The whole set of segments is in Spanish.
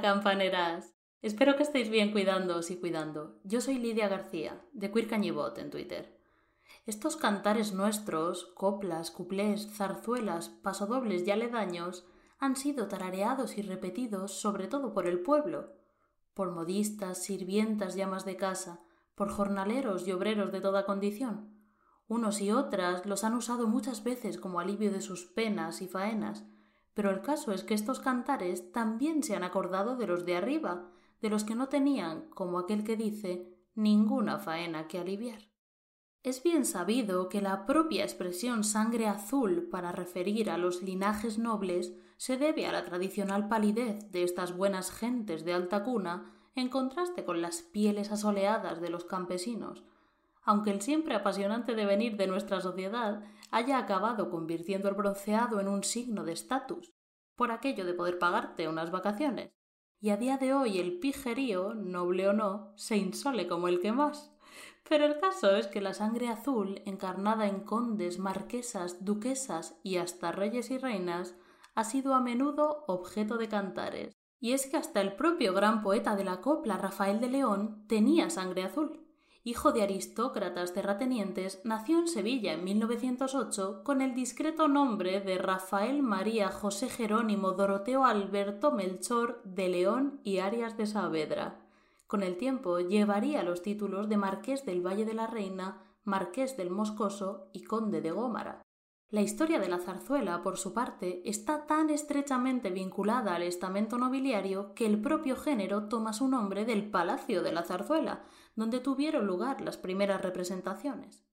Campaneras. Espero que estéis bien cuidándoos y cuidando. Yo soy Lidia García, de Queer en Twitter. Estos cantares nuestros, coplas, cuplés, zarzuelas, pasodobles y aledaños, han sido tarareados y repetidos sobre todo por el pueblo, por modistas, sirvientas y amas de casa, por jornaleros y obreros de toda condición. Unos y otras los han usado muchas veces como alivio de sus penas y faenas, pero el caso es que estos cantares también se han acordado de los de arriba, de los que no tenían, como aquel que dice, ninguna faena que aliviar. Es bien sabido que la propia expresión sangre azul para referir a los linajes nobles se debe a la tradicional palidez de estas buenas gentes de alta cuna en contraste con las pieles asoleadas de los campesinos, aunque el siempre apasionante devenir de nuestra sociedad haya acabado convirtiendo el bronceado en un signo de estatus, por aquello de poder pagarte unas vacaciones, y a día de hoy el pijerío, noble o no, se insole como el que más. Pero el caso es que la sangre azul, encarnada en condes, marquesas, duquesas y hasta reyes y reinas, ha sido a menudo objeto de cantares. Y es que hasta el propio gran poeta de la copla, Rafael de León, tenía sangre azul. Hijo de aristócratas terratenientes, nació en Sevilla en 1908 con el discreto nombre de Rafael María José Jerónimo Doroteo Alberto Melchor de León y Arias de Saavedra. Con el tiempo llevaría los títulos de Marqués del Valle de la Reina, Marqués del Moscoso y Conde de Gómara. La historia de la zarzuela, por su parte, está tan estrechamente vinculada al estamento nobiliario que el propio género toma su nombre del Palacio de la Zarzuela, donde tuvieron lugar las primeras representaciones.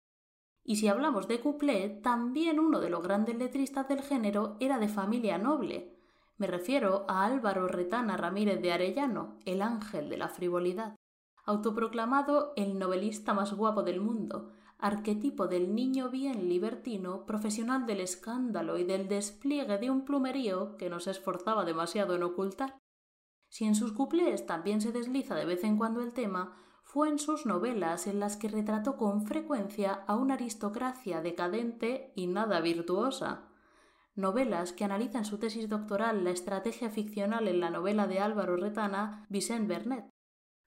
Y si hablamos de cuplé, también uno de los grandes letristas del género era de familia noble, me refiero a Álvaro Retana Ramírez de Arellano, el ángel de la frivolidad, autoproclamado el novelista más guapo del mundo, arquetipo del niño bien libertino, profesional del escándalo y del despliegue de un plumerío que no se esforzaba demasiado en ocultar. Si en sus cuplés también se desliza de vez en cuando el tema, fue en sus novelas en las que retrató con frecuencia a una aristocracia decadente y nada virtuosa novelas que analizan su tesis doctoral la estrategia ficcional en la novela de Álvaro Retana, Vicente Bernet.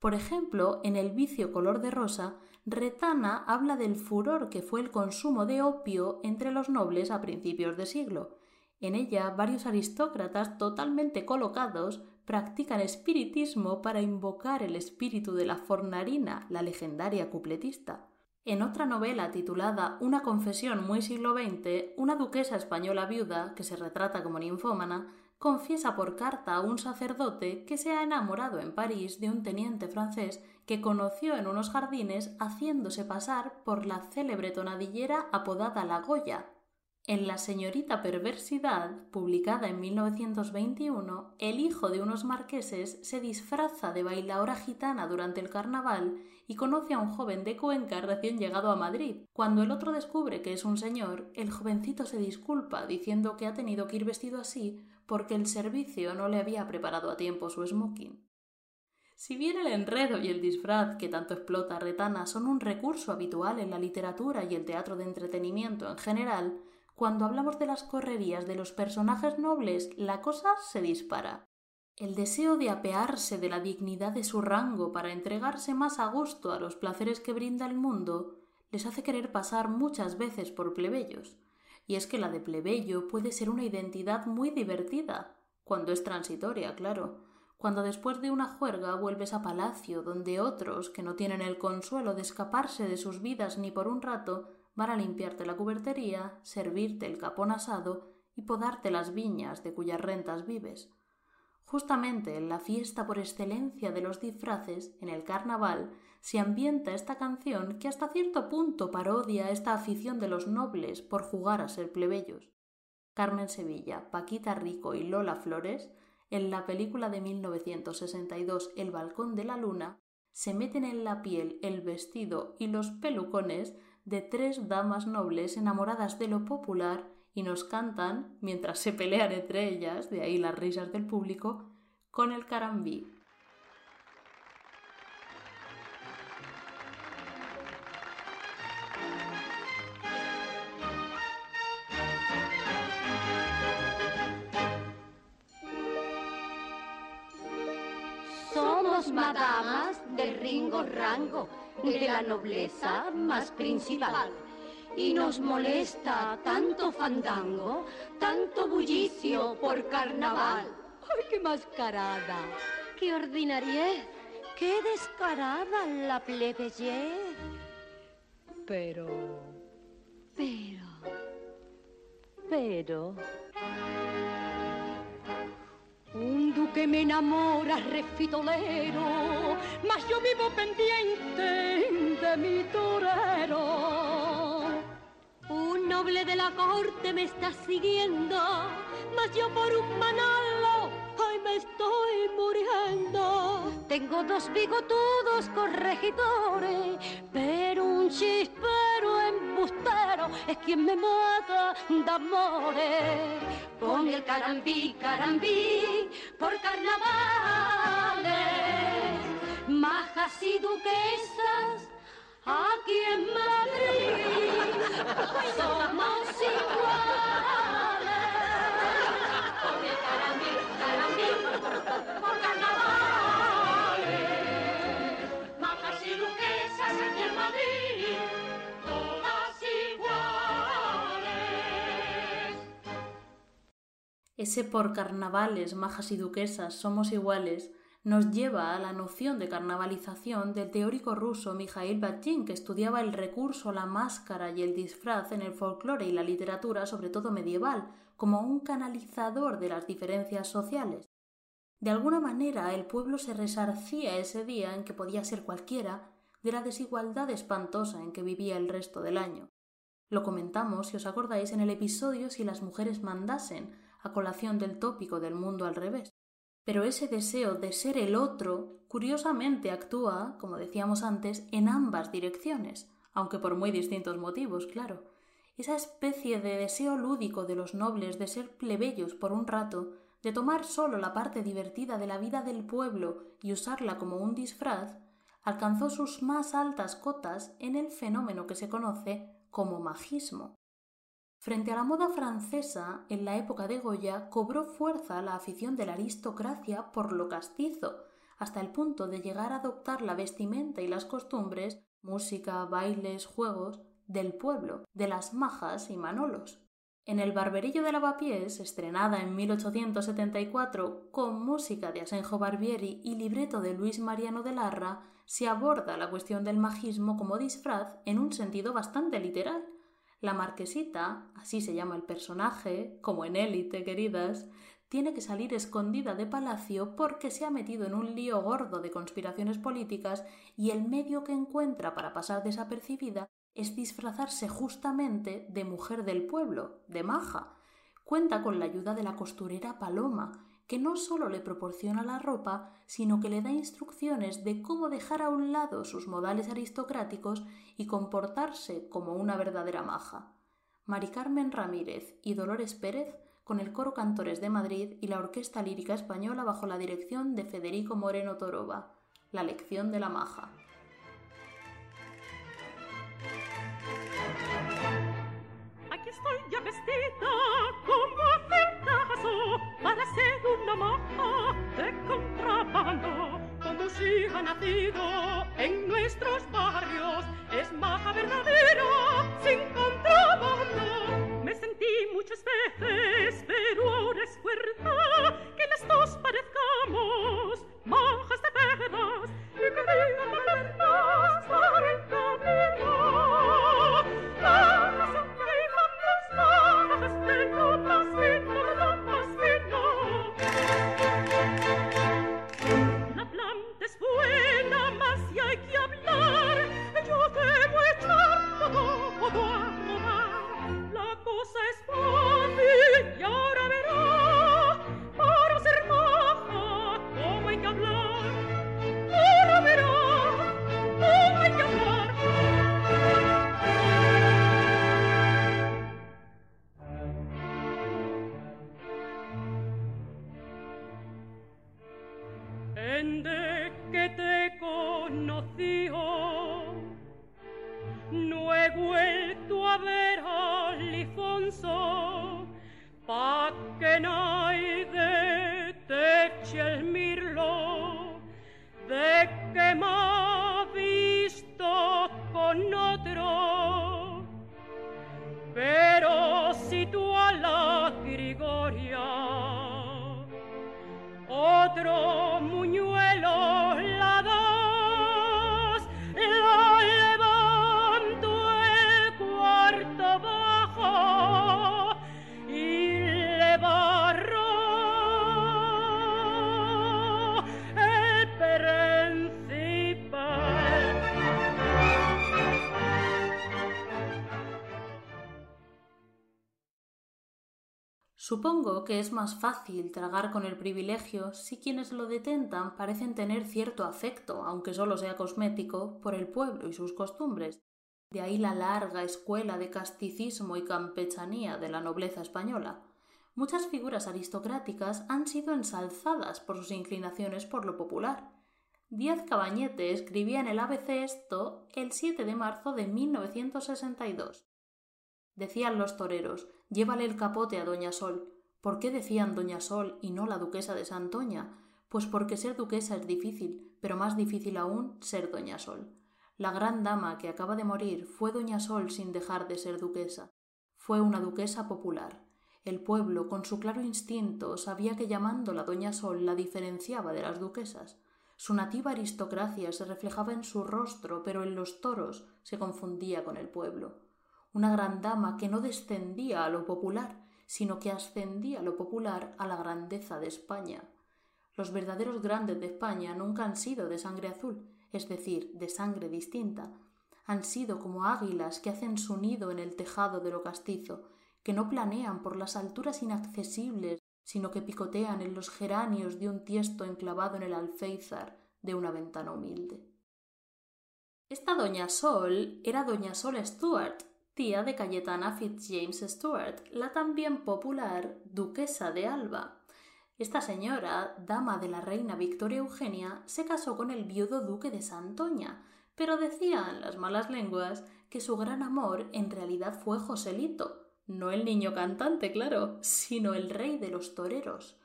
Por ejemplo, en El vicio color de rosa, Retana habla del furor que fue el consumo de opio entre los nobles a principios de siglo. En ella, varios aristócratas totalmente colocados practican espiritismo para invocar el espíritu de la Fornarina, la legendaria cupletista. En otra novela titulada Una confesión muy siglo XX, una duquesa española viuda, que se retrata como ninfómana, confiesa por carta a un sacerdote que se ha enamorado en París de un teniente francés que conoció en unos jardines haciéndose pasar por la célebre tonadillera apodada La Goya, en La señorita perversidad, publicada en 1921, el hijo de unos marqueses se disfraza de bailaora gitana durante el carnaval y conoce a un joven de Cuenca recién llegado a Madrid. Cuando el otro descubre que es un señor, el jovencito se disculpa diciendo que ha tenido que ir vestido así porque el servicio no le había preparado a tiempo su smoking. Si bien el enredo y el disfraz que tanto explota Retana son un recurso habitual en la literatura y el teatro de entretenimiento en general, cuando hablamos de las correrías de los personajes nobles, la cosa se dispara. El deseo de apearse de la dignidad de su rango para entregarse más a gusto a los placeres que brinda el mundo les hace querer pasar muchas veces por plebeyos. Y es que la de plebeyo puede ser una identidad muy divertida, cuando es transitoria, claro, cuando después de una juerga vuelves a palacio donde otros, que no tienen el consuelo de escaparse de sus vidas ni por un rato, van a limpiarte la cubertería, servirte el capón asado y podarte las viñas de cuyas rentas vives. Justamente en la fiesta por excelencia de los disfraces, en el carnaval, se ambienta esta canción que hasta cierto punto parodia esta afición de los nobles por jugar a ser plebeyos. Carmen Sevilla, Paquita Rico y Lola Flores, en la película de 1962 El balcón de la luna, se meten en la piel el vestido y los pelucones de tres damas nobles enamoradas de lo popular y nos cantan, mientras se pelean entre ellas, de ahí las risas del público, con el carambí. Madamas de ringo rango, de la nobleza más principal. Y nos molesta tanto fandango, tanto bullicio por carnaval. ¡Ay, qué mascarada! ¡Qué ordinariez! ¡Qué descarada la plebeyez! Pero... Pero... Pero... Un duque me enamora, refitolero, mas yo vivo pendiente de mi torero. Un noble de la corte me está siguiendo, mas yo por un manalo, ay, estoy muriendo. Tengo dos bigotudos corregidores, pero un chispero embustero es quien me mata de amores. Con el carambí, carambí, por carnavales, majas y duquesas, aquí en Madrid somos iguales. Ese por carnavales, majas y duquesas, somos iguales, nos lleva a la noción de carnavalización del teórico ruso Mikhail Bakhtin, que estudiaba el recurso, la máscara y el disfraz en el folclore y la literatura, sobre todo medieval, como un canalizador de las diferencias sociales. De alguna manera el pueblo se resarcía ese día en que podía ser cualquiera de la desigualdad espantosa en que vivía el resto del año. Lo comentamos, si os acordáis, en el episodio Si las mujeres mandasen, a colación del tópico del mundo al revés. Pero ese deseo de ser el otro, curiosamente actúa, como decíamos antes, en ambas direcciones, aunque por muy distintos motivos, claro. Esa especie de deseo lúdico de los nobles de ser plebeyos por un rato, de tomar solo la parte divertida de la vida del pueblo y usarla como un disfraz, alcanzó sus más altas cotas en el fenómeno que se conoce como magismo. Frente a la moda francesa, en la época de Goya, cobró fuerza la afición de la aristocracia por lo castizo, hasta el punto de llegar a adoptar la vestimenta y las costumbres, música, bailes, juegos, del pueblo, de las majas y manolos. En El Barberillo de Lavapiés, estrenada en 1874 con música de Asenjo Barbieri y libreto de Luis Mariano de Larra, se aborda la cuestión del magismo como disfraz en un sentido bastante literal. La marquesita, así se llama el personaje, como en élite, queridas, tiene que salir escondida de palacio porque se ha metido en un lío gordo de conspiraciones políticas y el medio que encuentra para pasar desapercibida es disfrazarse justamente de mujer del pueblo, de maja. Cuenta con la ayuda de la costurera Paloma, que no solo le proporciona la ropa, sino que le da instrucciones de cómo dejar a un lado sus modales aristocráticos y comportarse como una verdadera maja. Mari Carmen Ramírez y Dolores Pérez con el Coro Cantores de Madrid y la Orquesta Lírica Española bajo la dirección de Federico Moreno Toroba. La lección de la maja. Aquí estoy ya vestida maja de contrabando. Como si ha nacido en nuestros barrios, es maja verdadera, sin contrabando. Supongo que es más fácil tragar con el privilegio si quienes lo detentan parecen tener cierto afecto, aunque solo sea cosmético, por el pueblo y sus costumbres. De ahí la larga escuela de casticismo y campechanía de la nobleza española. Muchas figuras aristocráticas han sido ensalzadas por sus inclinaciones por lo popular, Díaz Cabañete escribía en el ABC esto el 7 de marzo de 1962. Decían los toreros, llévale el capote a Doña Sol. ¿Por qué decían Doña Sol y no la duquesa de Santoña? Pues porque ser duquesa es difícil, pero más difícil aún ser Doña Sol. La gran dama que acaba de morir fue Doña Sol sin dejar de ser duquesa. Fue una duquesa popular. El pueblo, con su claro instinto, sabía que llamándola Doña Sol la diferenciaba de las duquesas. Su nativa aristocracia se reflejaba en su rostro, pero en los toros se confundía con el pueblo. Una gran dama que no descendía a lo popular, sino que ascendía lo popular a la grandeza de España. Los verdaderos grandes de España nunca han sido de sangre azul, es decir, de sangre distinta. Han sido como águilas que hacen su nido en el tejado de lo castizo, que no planean por las alturas inaccesibles sino que picotean en los geranios de un tiesto enclavado en el alféizar de una ventana humilde. Esta doña Sol era doña Sol Stuart, tía de Cayetana Fitzjames Stuart, la también popular duquesa de Alba. Esta señora, dama de la reina Victoria Eugenia, se casó con el viudo duque de Santoña, pero decían las malas lenguas que su gran amor en realidad fue Joselito, no el niño cantante, claro, sino el rey de los toreros.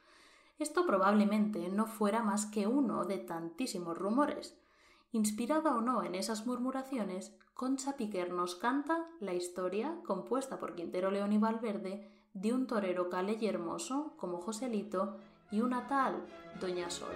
Esto probablemente no fuera más que uno de tantísimos rumores. Inspirada o no en esas murmuraciones, Concha Piquer nos canta la historia, compuesta por Quintero León y Valverde, de un torero cale y hermoso como Joselito y una tal Doña Sol.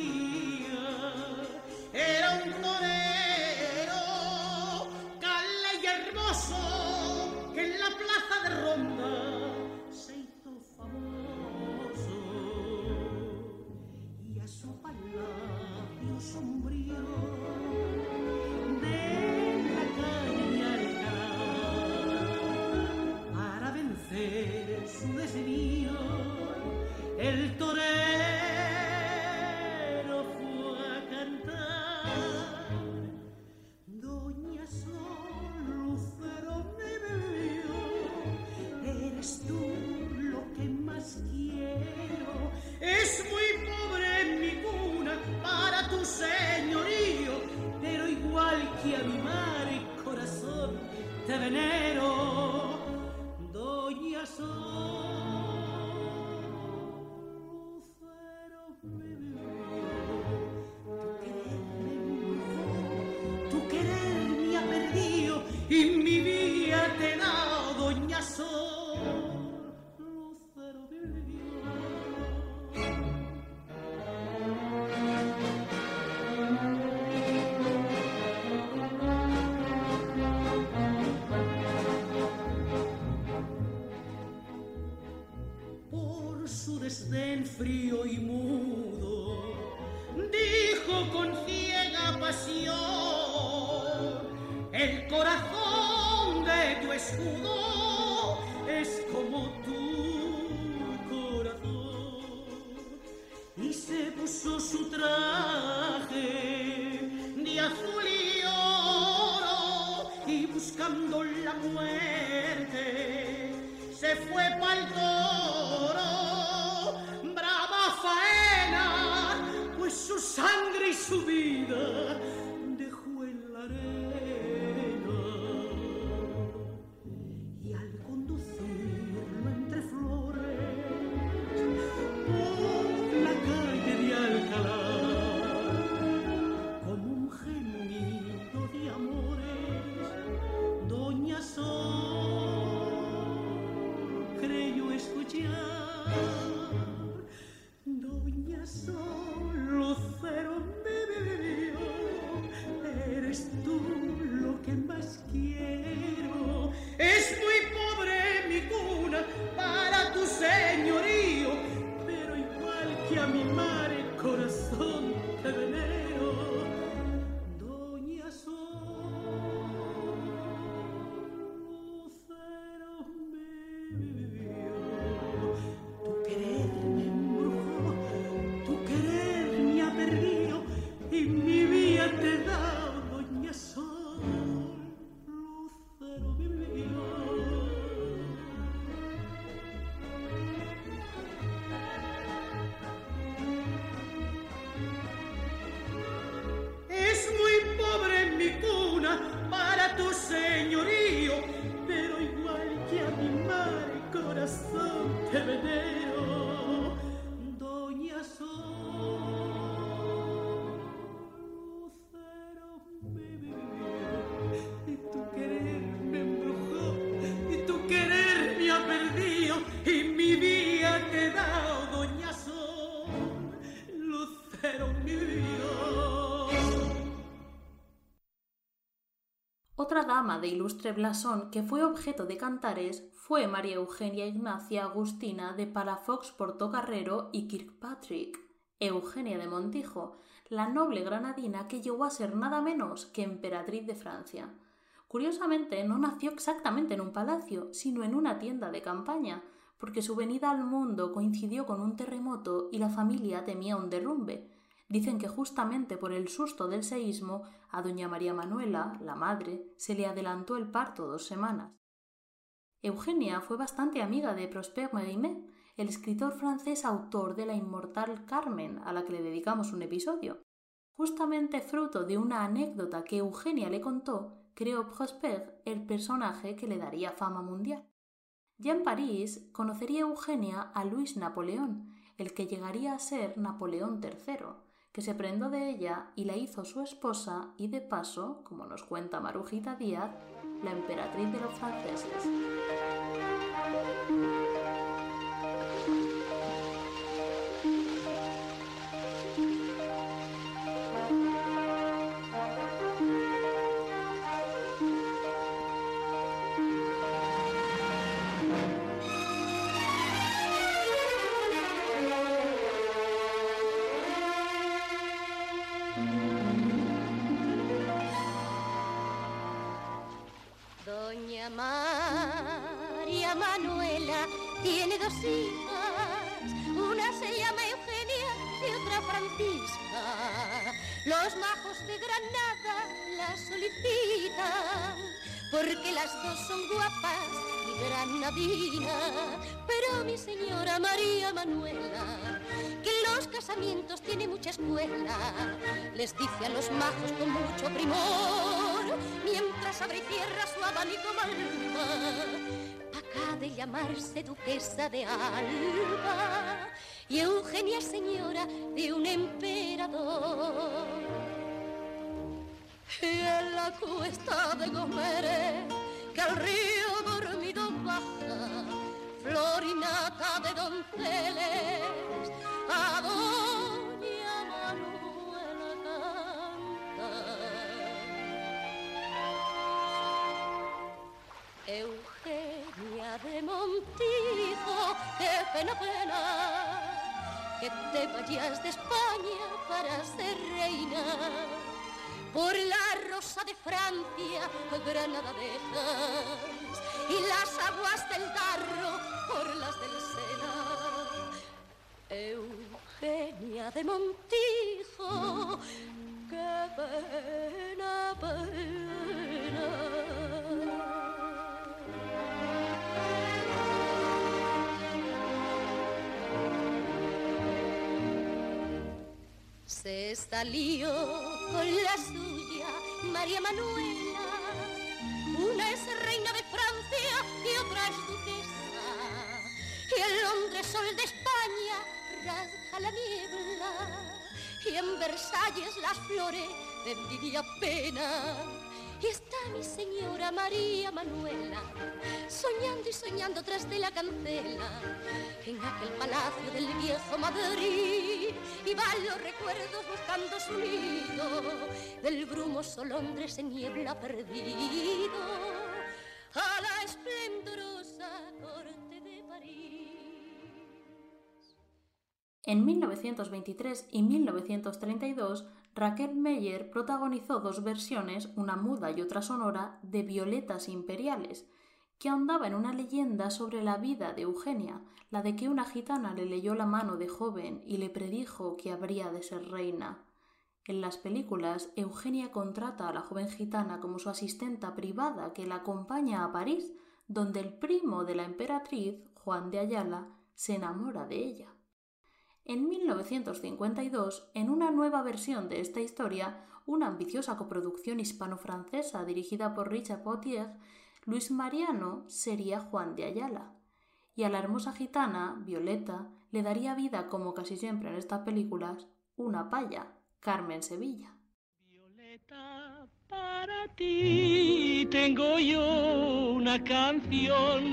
de de ilustre blasón que fue objeto de cantares fue María Eugenia Ignacia Agustina de Palafox Portocarrero y Kirkpatrick, Eugenia de Montijo, la noble granadina que llegó a ser nada menos que emperatriz de Francia. Curiosamente, no nació exactamente en un palacio, sino en una tienda de campaña, porque su venida al mundo coincidió con un terremoto y la familia temía un derrumbe. Dicen que justamente por el susto del seísmo a doña María Manuela, la madre, se le adelantó el parto dos semanas. Eugenia fue bastante amiga de Prosper Mérimée, el escritor francés autor de la inmortal Carmen, a la que le dedicamos un episodio. Justamente fruto de una anécdota que Eugenia le contó, creó Prosper el personaje que le daría fama mundial. Ya en París conocería Eugenia a Luis Napoleón, el que llegaría a ser Napoleón III, que se prendó de ella y la hizo su esposa y de paso, como nos cuenta Marujita Díaz, la emperatriz de los franceses. De Alba y Eugenia señora de un emperador. Y en la cuesta de Gomere, que al río dormido baja, florinata de donceles, qué pena, pena, que te vayas de España para ser reina por la rosa de Francia, Granada dejas, y las aguas del Darro por las del Sena. Eugenia de Montijo, qué pena, Se salió con la suya María Manuela. Una es reina de Francia y otra es duquesa. Y el Londres sol de España rasga la niebla. Y en Versalles las flores de envidia pena. Está mi señora María Manuela, soñando y soñando tras de la cancela, en aquel palacio del viejo Madrid, y van los recuerdos buscando su nido, del brumoso Londres en niebla perdido, a la esplendorosa corte de París. En 1923 y 1932, Raquel Meyer protagonizó dos versiones, una muda y otra sonora, de Violetas Imperiales, que ahondaba en una leyenda sobre la vida de Eugenia, la de que una gitana le leyó la mano de joven y le predijo que habría de ser reina. En las películas, Eugenia contrata a la joven gitana como su asistenta privada que la acompaña a París, donde el primo de la emperatriz, Juan de Ayala, se enamora de ella. En 1952, en una nueva versión de esta historia, una ambiciosa coproducción hispano-francesa dirigida por Richard Potier, Luis Mariano sería Juan de Ayala. Y a la hermosa gitana, Violeta, le daría vida, como casi siempre en estas películas, una paya, Carmen Sevilla. Violeta, para ti tengo yo una canción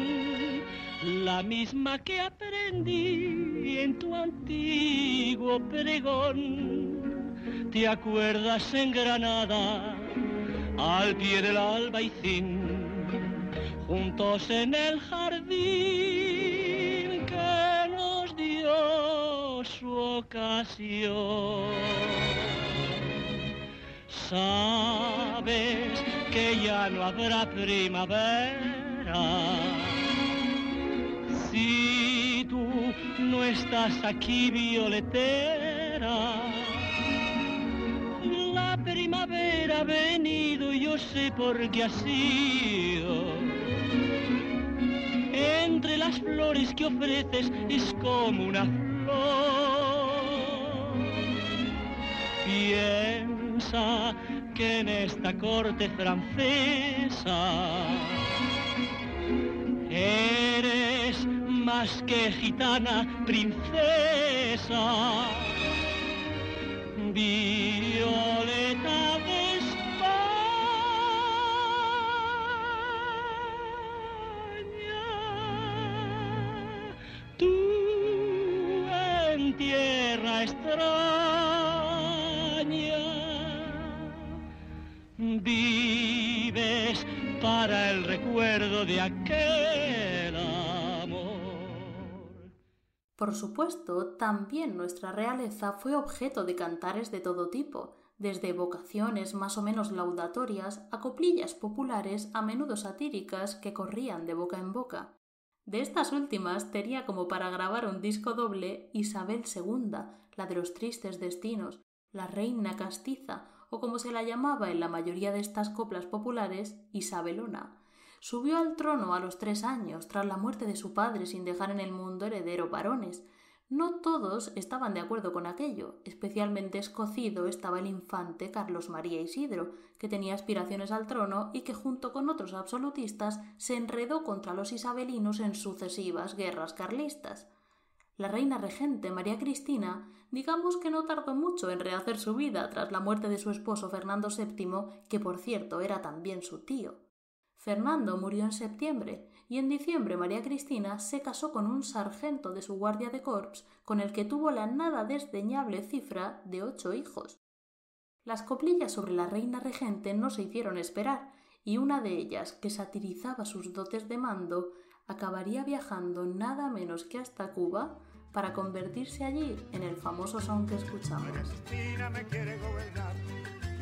la misma que aprendí en tu antiguo pregón. ¿Te acuerdas en Granada, al pie del albaicín, juntos en el jardín que nos dio su ocasión? Sabes que ya no habrá primavera si tú no estás aquí, violetera, la primavera ha venido yo sé por qué ha sido. Entre las flores que ofreces es como una flor. Piensa que en esta corte francesa eres más que gitana, princesa, violeta de España. Tú en tierra extraña vives para el recuerdo de aquel. Por supuesto, también nuestra realeza fue objeto de cantares de todo tipo, desde evocaciones más o menos laudatorias a coplillas populares a menudo satíricas que corrían de boca en boca. De estas últimas tenía como para grabar un disco doble Isabel II, la de los tristes destinos, la reina castiza, o como se la llamaba en la mayoría de estas coplas populares, Isabelona. Subió al trono a los tres años, tras la muerte de su padre, sin dejar en el mundo heredero varones. No todos estaban de acuerdo con aquello, especialmente escocido estaba el infante Carlos María Isidro, que tenía aspiraciones al trono y que junto con otros absolutistas se enredó contra los isabelinos en sucesivas guerras carlistas. La reina regente María Cristina, digamos que no tardó mucho en rehacer su vida tras la muerte de su esposo Fernando VII, que por cierto era también su tío. Fernando murió en septiembre y en diciembre María Cristina se casó con un sargento de su guardia de corps con el que tuvo la nada desdeñable cifra de ocho hijos. Las coplillas sobre la reina regente no se hicieron esperar y una de ellas, que satirizaba sus dotes de mando, acabaría viajando nada menos que hasta Cuba para convertirse allí en el famoso son que escuchamos.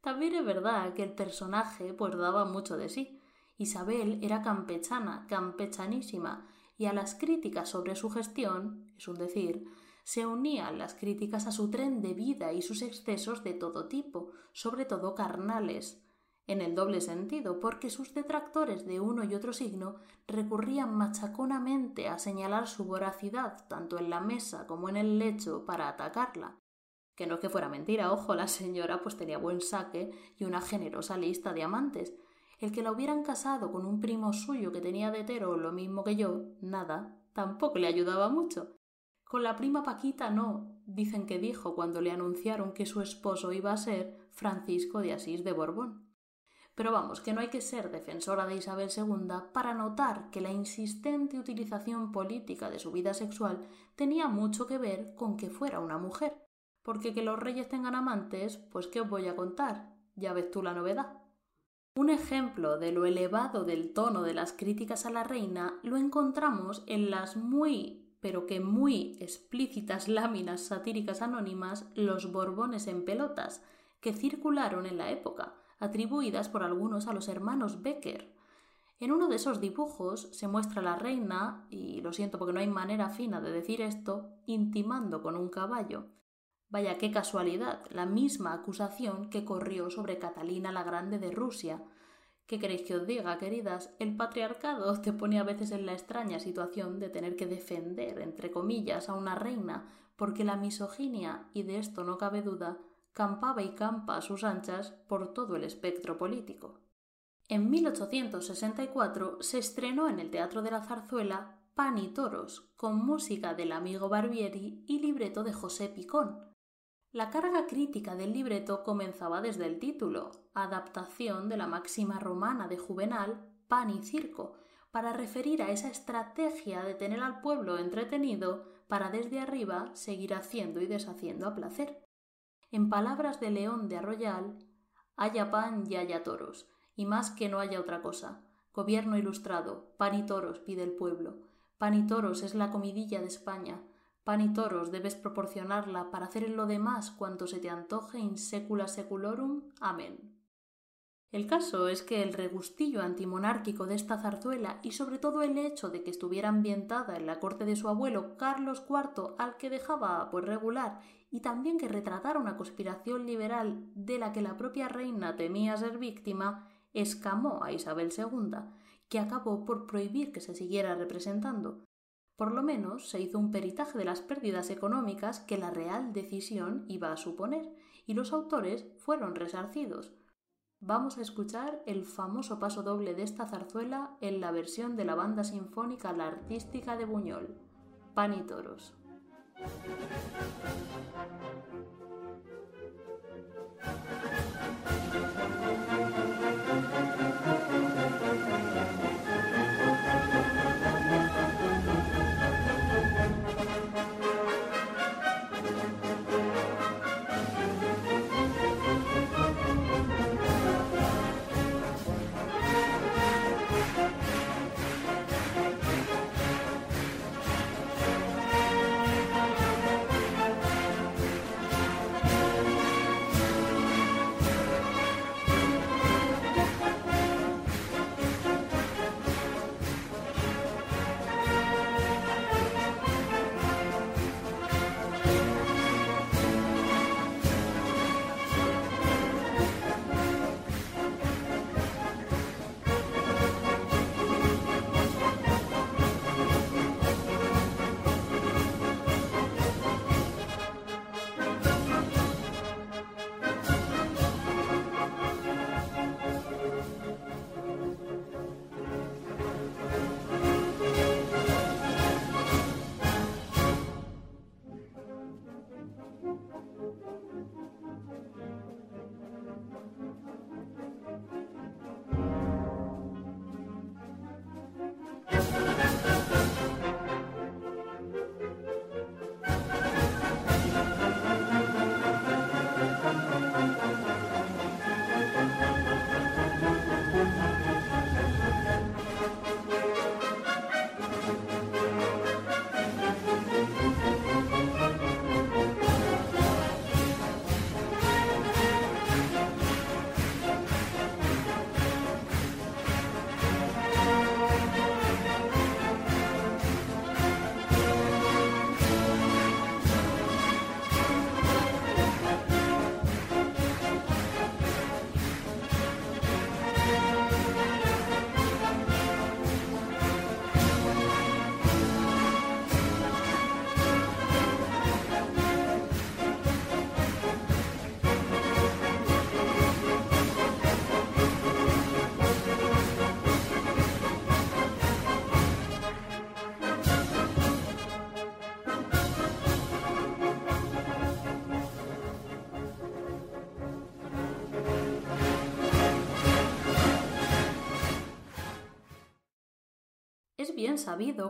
También es verdad que el personaje pues daba mucho de sí. Isabel era campechana, campechanísima, y a las críticas sobre su gestión, es un decir, se unían las críticas a su tren de vida y sus excesos de todo tipo, sobre todo carnales. en el doble sentido, porque sus detractores de uno y otro signo recurrían machaconamente a señalar su voracidad tanto en la mesa como en el lecho para atacarla. Que no es que fuera mentira, ojo, la señora pues tenía buen saque y una generosa lista de amantes. El que la hubieran casado con un primo suyo que tenía de hetero lo mismo que yo, nada, tampoco le ayudaba mucho. Con la prima Paquita no, dicen que dijo cuando le anunciaron que su esposo iba a ser Francisco de Asís de Borbón. Pero vamos, que no hay que ser defensora de Isabel II para notar que la insistente utilización política de su vida sexual tenía mucho que ver con que fuera una mujer. Porque que los reyes tengan amantes, pues qué os voy a contar, ya ves tú la novedad. Un ejemplo de lo elevado del tono de las críticas a la reina lo encontramos en las muy pero que muy explícitas láminas satíricas anónimas Los Borbones en pelotas, que circularon en la época, atribuidas por algunos a los hermanos Becker. En uno de esos dibujos se muestra a la reina, y lo siento porque no hay manera fina de decir esto, intimando con un caballo. Vaya qué casualidad, la misma acusación que corrió sobre Catalina la Grande de Rusia. ¿Qué queréis que os diga, queridas? El patriarcado te pone a veces en la extraña situación de tener que defender, entre comillas, a una reina, porque la misoginia, y de esto no cabe duda, campaba y campa a sus anchas por todo el espectro político. En 1864 se estrenó en el Teatro de la Zarzuela Pan y Toros, con música del amigo Barbieri y libreto de José Picón. La carga crítica del libreto comenzaba desde el título, adaptación de la máxima romana de Juvenal, pan y circo, para referir a esa estrategia de tener al pueblo entretenido para desde arriba seguir haciendo y deshaciendo a placer. En palabras de León de Arroyal, haya pan y haya toros, y más que no haya otra cosa. Gobierno ilustrado, pan y toros pide el pueblo. Pan y toros es la comidilla de España. Pan y toros debes proporcionarla para hacer en lo demás cuanto se te antoje in secula seculorum. Amén. El caso es que el regustillo antimonárquico de esta zarzuela y sobre todo el hecho de que estuviera ambientada en la corte de su abuelo Carlos IV, al que dejaba pues regular, y también que retratara una conspiración liberal de la que la propia reina temía ser víctima, escamó a Isabel II, que acabó por prohibir que se siguiera representando. Por lo menos se hizo un peritaje de las pérdidas económicas que la real decisión iba a suponer, y los autores fueron resarcidos, Vamos a escuchar el famoso paso doble de esta zarzuela en la versión de la banda sinfónica La Artística de Buñol, Pan y Toros.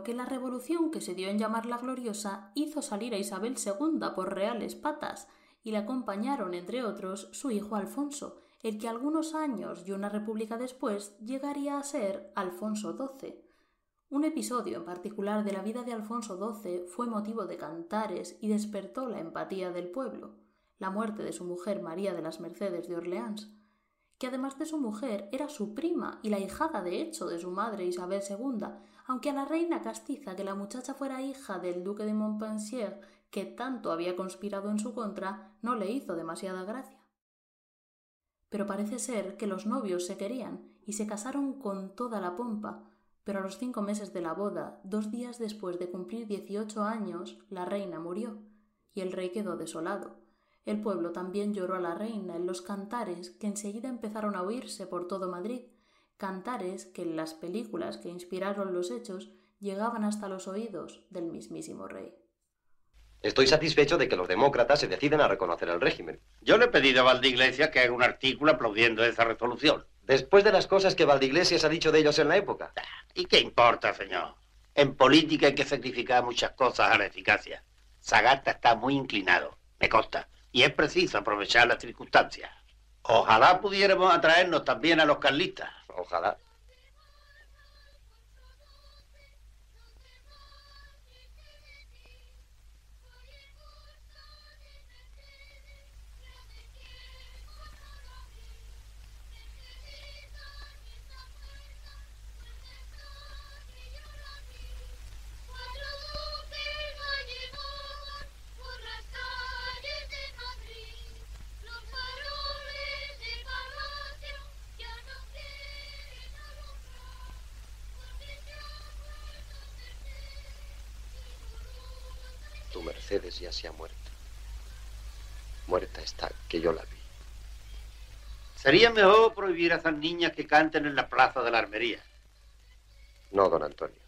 Que la revolución que se dio en llamar la Gloriosa hizo salir a Isabel II por reales patas, y le acompañaron, entre otros, su hijo Alfonso, el que algunos años y una república después llegaría a ser Alfonso XII. Un episodio en particular de la vida de Alfonso XII fue motivo de cantares y despertó la empatía del pueblo, la muerte de su mujer María de las Mercedes de Orleans, que además de su mujer era su prima y la hijada de hecho de su madre Isabel II, aunque a la reina castiza que la muchacha fuera hija del duque de Montpensier, que tanto había conspirado en su contra, no le hizo demasiada gracia. Pero parece ser que los novios se querían y se casaron con toda la pompa, pero a los cinco meses de la boda, dos días después de cumplir dieciocho años, la reina murió, y el rey quedó desolado. El pueblo también lloró a la reina en los cantares que enseguida empezaron a oírse por todo Madrid, cantares que en las películas que inspiraron los hechos llegaban hasta los oídos del mismísimo rey. Estoy satisfecho de que los demócratas se deciden a reconocer el régimen. Yo le he pedido a Valdeiglesias que haga un artículo aplaudiendo esa resolución. Después de las cosas que Valdeiglesias ha dicho de ellos en la época. ¿Y qué importa, señor? En política hay que sacrificar muchas cosas a la eficacia. Sagasta está muy inclinado, me consta, y es preciso aprovechar las circunstancias. Ojalá pudiéramos atraernos también a los carlistas. Ojalá. Mercedes ya se ha muerto. Muerta está, que yo la vi. Sería mejor prohibir a esas niñas que canten en la plaza de la armería. No, don Antonio.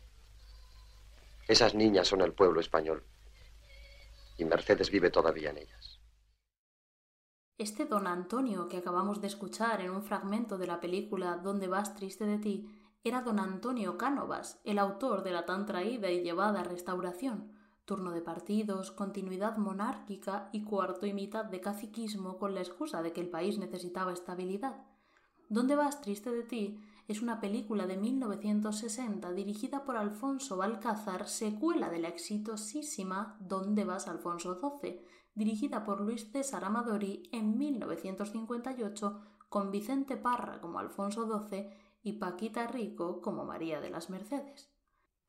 Esas niñas son el pueblo español. Y Mercedes vive todavía en ellas. Este don Antonio que acabamos de escuchar en un fragmento de la película Donde vas triste de ti era don Antonio Cánovas, el autor de la tan traída y llevada restauración, turno de partidos, continuidad monárquica y cuarto y mitad de caciquismo con la excusa de que el país necesitaba estabilidad. ¿Dónde vas triste de ti? es una película de 1960 dirigida por Alfonso Balcázar, secuela de la exitosísima ¿Dónde vas Alfonso XII? dirigida por Luis César Amadori en 1958 con Vicente Parra como Alfonso XII y Paquita Rico como María de las Mercedes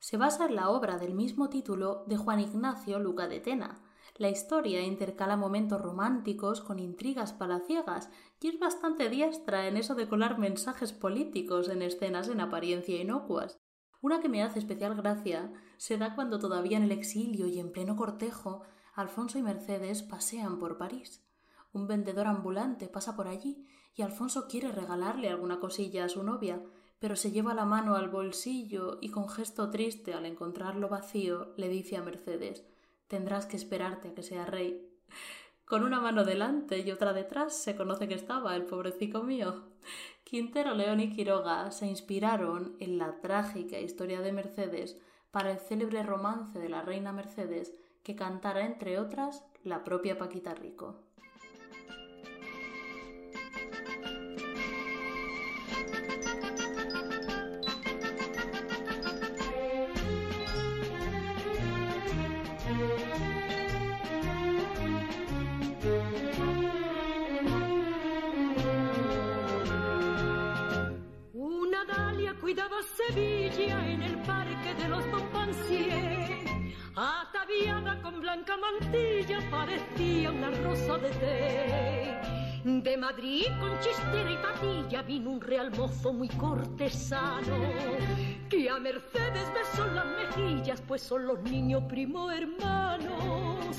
se basa en la obra del mismo título de Juan Ignacio Luca de Tena. La historia intercala momentos románticos con intrigas palaciegas y es bastante diestra en eso de colar mensajes políticos en escenas en apariencia inocuas. Una que me hace especial gracia se da cuando todavía en el exilio y en pleno cortejo Alfonso y Mercedes pasean por París. Un vendedor ambulante pasa por allí y Alfonso quiere regalarle alguna cosilla a su novia, pero se lleva la mano al bolsillo y con gesto triste al encontrarlo vacío le dice a Mercedes Tendrás que esperarte a que sea rey. Con una mano delante y otra detrás se conoce que estaba el pobrecito mío. Quintero, León y Quiroga se inspiraron en la trágica historia de Mercedes para el célebre romance de la reina Mercedes que cantara entre otras la propia Paquita Rico. Parecía una rosa de té. De Madrid con chistera y patilla vino un real mozo muy cortesano que a Mercedes besó las mejillas, pues son los niños primo hermanos.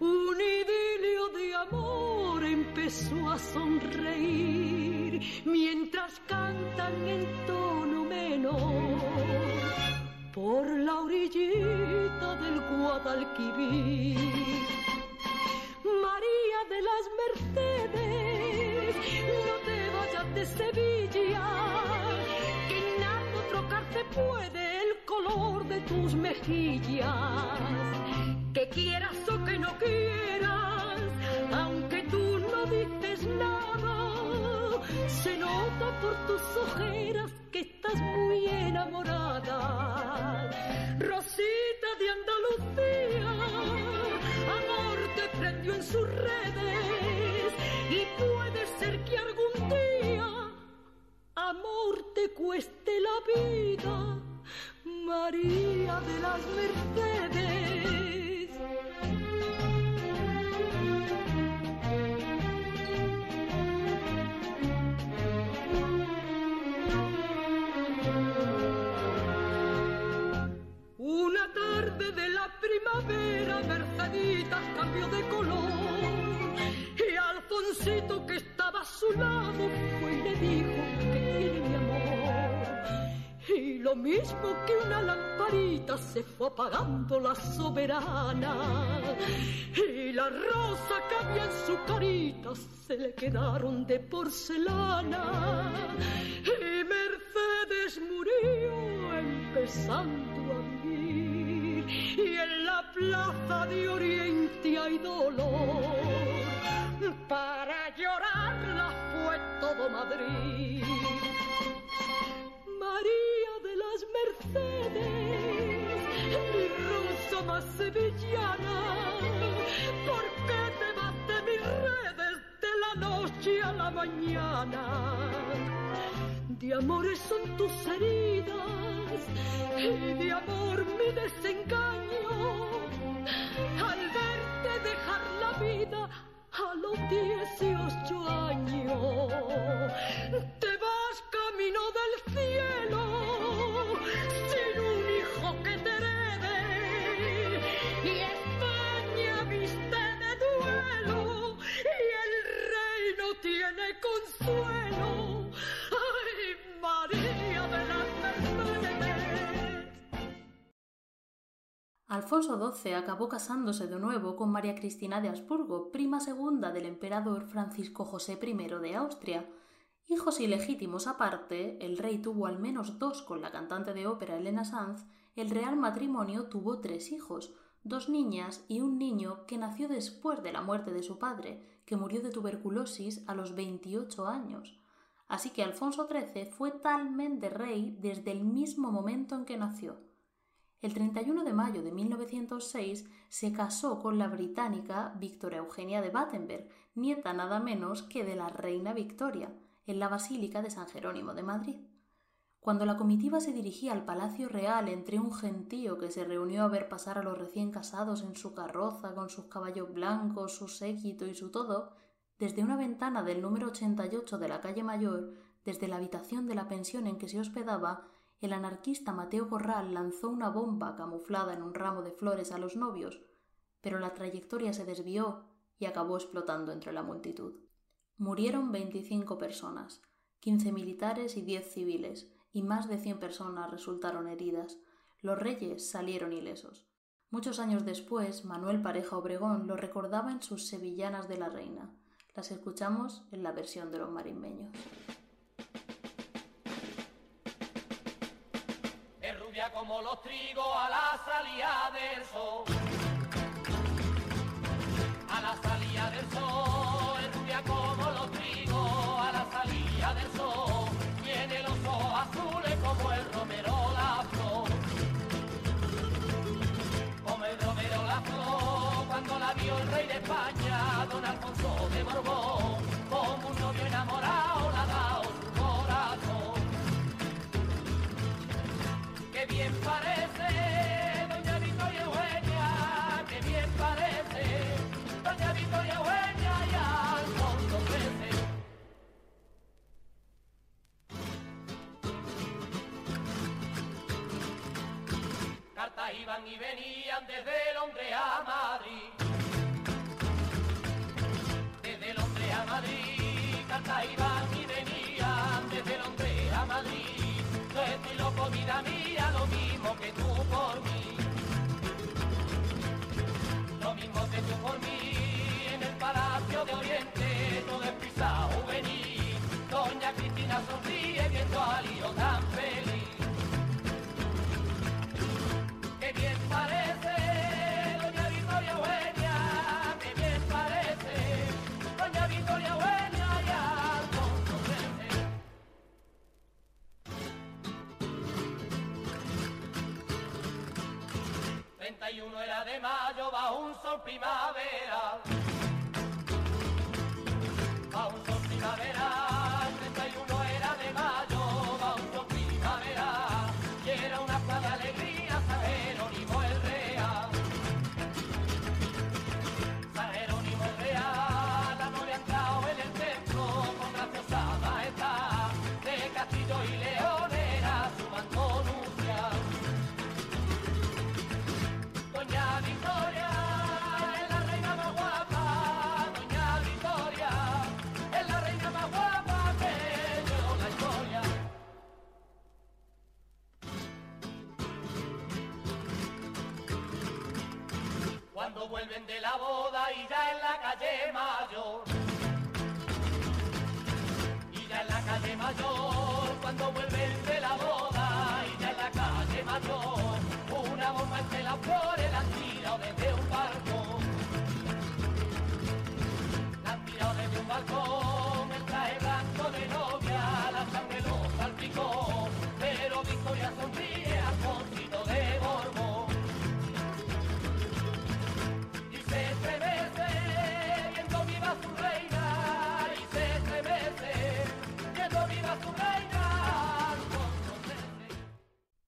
Un idilio de amor empezó a sonreír mientras cantan en tono menor por la orillita del Guadalquivir. María de las Mercedes, no te vayas de Sevilla, que nada trocarte puede el color de tus mejillas. Que quieras o que no quieras, aunque tú no dices nada, se nota por tus ojeras se fue apagando la soberana. Y la rosa que había en su carita se le quedaron de porcelana. Y Mercedes murió empezando a vivir. Y en la plaza de Oriente hay dolor sevillana, ¿por qué te vas de mis redes de la noche a la mañana? De amores son tus heridas y de amor mi desengaño. Alfonso XII acabó casándose de nuevo con María Cristina de Habsburgo, prima segunda del emperador Francisco José I de Austria. Hijos ilegítimos aparte, el rey tuvo al menos dos con la cantante de ópera Elena Sanz, el real matrimonio tuvo tres hijos, dos niñas y un niño que nació después de la muerte de su padre, que murió de tuberculosis a los 28 años. Así que Alfonso XIII fue talmente rey desde el mismo momento en que nació. El 31 de mayo de 1906 se casó con la británica Victoria Eugenia de Battenberg, nieta nada menos que de la reina Victoria, en la Basílica de San Jerónimo de Madrid. Cuando la comitiva se dirigía al Palacio Real entre un gentío que se reunió a ver pasar a los recién casados en su carroza con sus caballos blancos, su séquito y su todo, desde una ventana del número 88 de la calle Mayor, desde la habitación de la pensión en que se hospedaba, el anarquista Mateo Corral lanzó una bomba camuflada en un ramo de flores a los novios, pero la trayectoria se desvió y acabó explotando entre la multitud. Murieron 25 personas, 15 militares y 10 civiles, y más de 100 personas resultaron heridas. Los reyes salieron ilesos. Muchos años después, Manuel Pareja Obregón lo recordaba en sus Sevillanas de la Reina. Las escuchamos en la versión de los marismeños. Como los trigos a la salida del sol. A la salida del sol, rubia como los trigos a la salida del sol. Tiene los ojos azules como el romero la flor. Como el romero la flor, cuando la vio el rey de España, don Alfonso Iban y venían desde Londres a Madrid. Desde Londres a Madrid, cartas iban y venían desde Londres a Madrid. Yo estoy loco, vida mía, lo mismo que tú por mí. Lo mismo que tú por mí, en el Palacio de Oriente, todo es prisa juvenil. Doña Cristina sonríe viendo a Lío mayo, bajo un sol primavera. Cuando vuelven de la boda y ya en la calle mayor. Y ya en la calle mayor, cuando vuelven de la boda y ya en la calle mayor, una bomba entre las flores la han tirado desde un barco. La han tirado desde un balcón, el traje blanco de novia, la sangre lo salpicó,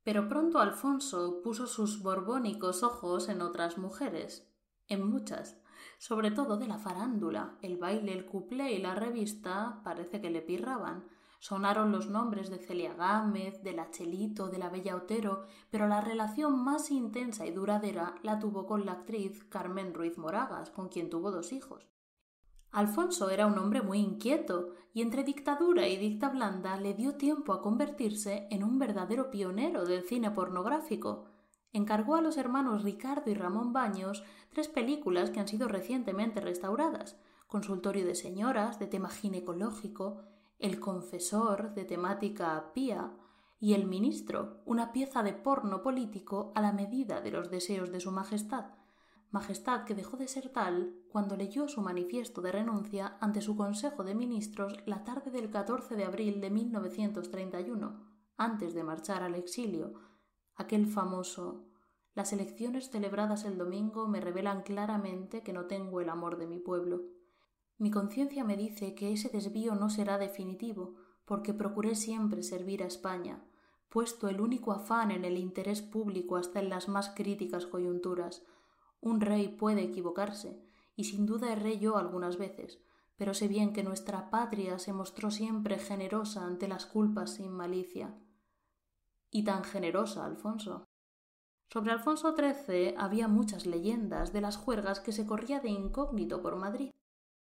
Pero pronto Alfonso puso sus borbónicos ojos en otras mujeres, en muchas, sobre todo de la farándula. El baile, el cuplé y la revista parece que le pirraban. Sonaron los nombres de Celia Gámez, de la Chelito, de la Bella Otero, pero la relación más intensa y duradera la tuvo con la actriz Carmen Ruiz Moragas, con quien tuvo dos hijos. Alfonso era un hombre muy inquieto y entre dictadura y dicta blanda le dio tiempo a convertirse en un verdadero pionero del cine pornográfico. Encargó a los hermanos Ricardo y Ramón Baños tres películas que han sido recientemente restauradas: Consultorio de señoras, de tema ginecológico, El confesor, de temática pía, y El ministro, una pieza de porno político a la medida de los deseos de su majestad majestad que dejó de ser tal cuando leyó su manifiesto de renuncia ante su Consejo de Ministros la tarde del 14 de abril de 1931, antes de marchar al exilio, aquel famoso Las elecciones celebradas el domingo me revelan claramente que no tengo el amor de mi pueblo. Mi conciencia me dice que ese desvío no será definitivo, porque procuré siempre servir a España, puesto el único afán en el interés público hasta en las más críticas coyunturas, un rey puede equivocarse, y sin duda erré yo algunas veces, pero sé bien que nuestra patria se mostró siempre generosa ante las culpas sin malicia. Y tan generosa, Alfonso. Sobre Alfonso XIII había muchas leyendas de las juergas que se corría de incógnito por Madrid.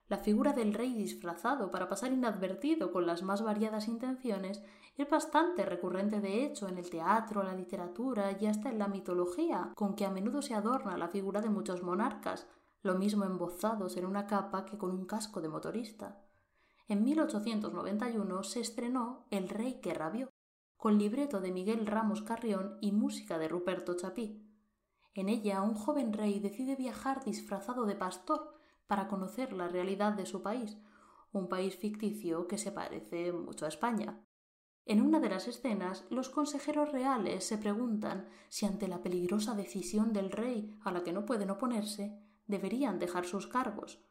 La figura del rey disfrazado para pasar inadvertido con las más variadas intenciones es bastante recurrente de hecho en el teatro, la literatura y hasta en la mitología, con que a menudo se adorna la figura de muchos monarcas, lo mismo embozados en una capa que con un casco de motorista. En 1891 se estrenó El rey que rabió, con libreto de Miguel Ramos Carrión y música de Ruperto Chapí. En ella un joven rey decide viajar disfrazado de pastor para conocer la realidad de su país, un país ficticio que se parece mucho a España. En una de las escenas, los consejeros reales se preguntan si ante la peligrosa decisión del rey a la que no pueden oponerse, deberían dejar sus cargos.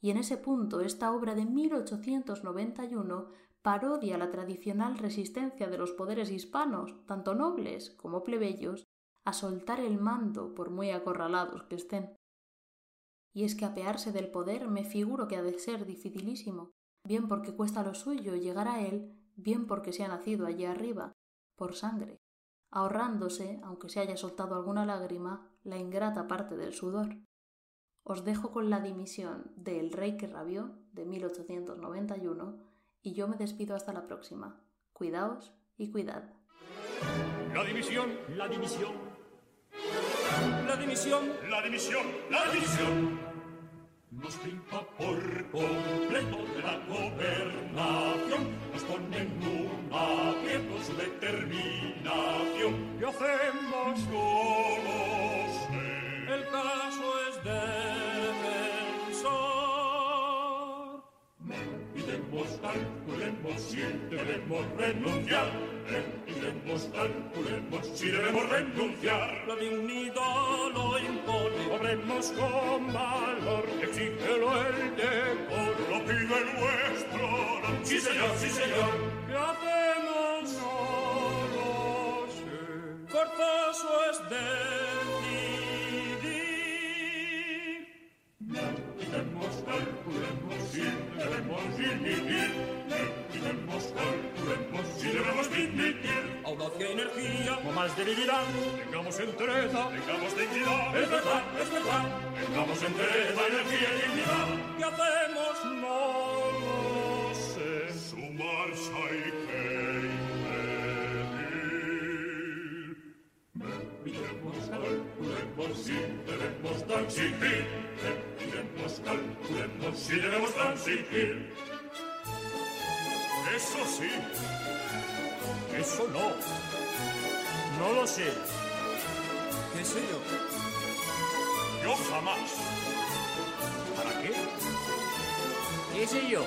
Y en ese punto esta obra de 1891 parodia la tradicional resistencia de los poderes hispanos, tanto nobles como plebeyos, a soltar el mando por muy acorralados que estén. Y es que apearse del poder me figuro que ha de ser dificilísimo, bien porque cuesta lo suyo llegar a él, bien porque se ha nacido allí arriba, por sangre, ahorrándose, aunque se haya soltado alguna lágrima, la ingrata parte del sudor. Os dejo con la dimisión de El rey que rabió, de 1891, y yo me despido hasta la próxima. Cuidaos y cuidad. La dimisión, La dimisión. la dimisión, La dimisión. La dimisión. Nos limpa por completo de la gobernación. Nos pone en un aprieto su determinación. ¿qué hacemos? Calculemos si debemos renunciar. Le pidemos calculemos, si debemos renunciar. La dignidad lo impone, obremos con valor, exígelo el decoro. Lo pido el nuestro honor. Sí, señor, sí, señor. ¿Qué hacemos? No lo sé. Es decidir. Debilidad. Tengamos entereza, Tengamos dignidad. es verdad, es verdad. Tengamos entereza, energía y dignidad. ¿Qué hacemos? No lo sé. Su marcha hay que impedir. Miremos, si debemos transigir. Miremos, calculemos si debemos transigir. Eso sí, Eso no. No lo sé. ¿Qué sé yo? yo jamás. ¿Para qué? ¿Qué sé yo?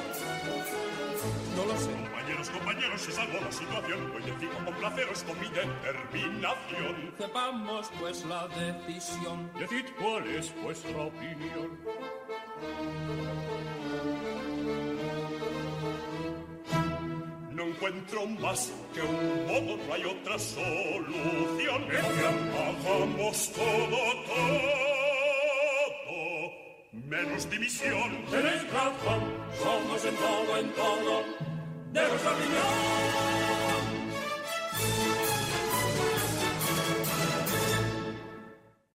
No lo sé. Compañeros, compañeros, se salvó la situación. Hoy decido complaceros con mi determinación. Sepamos pues la decisión. Decid cuál es vuestra opinión. Encuentro más que un modo, no hay otra solución. Hagamos todo, todo, menos división. Tenéis razón, somos en todo, en todo. De vuestra opinión.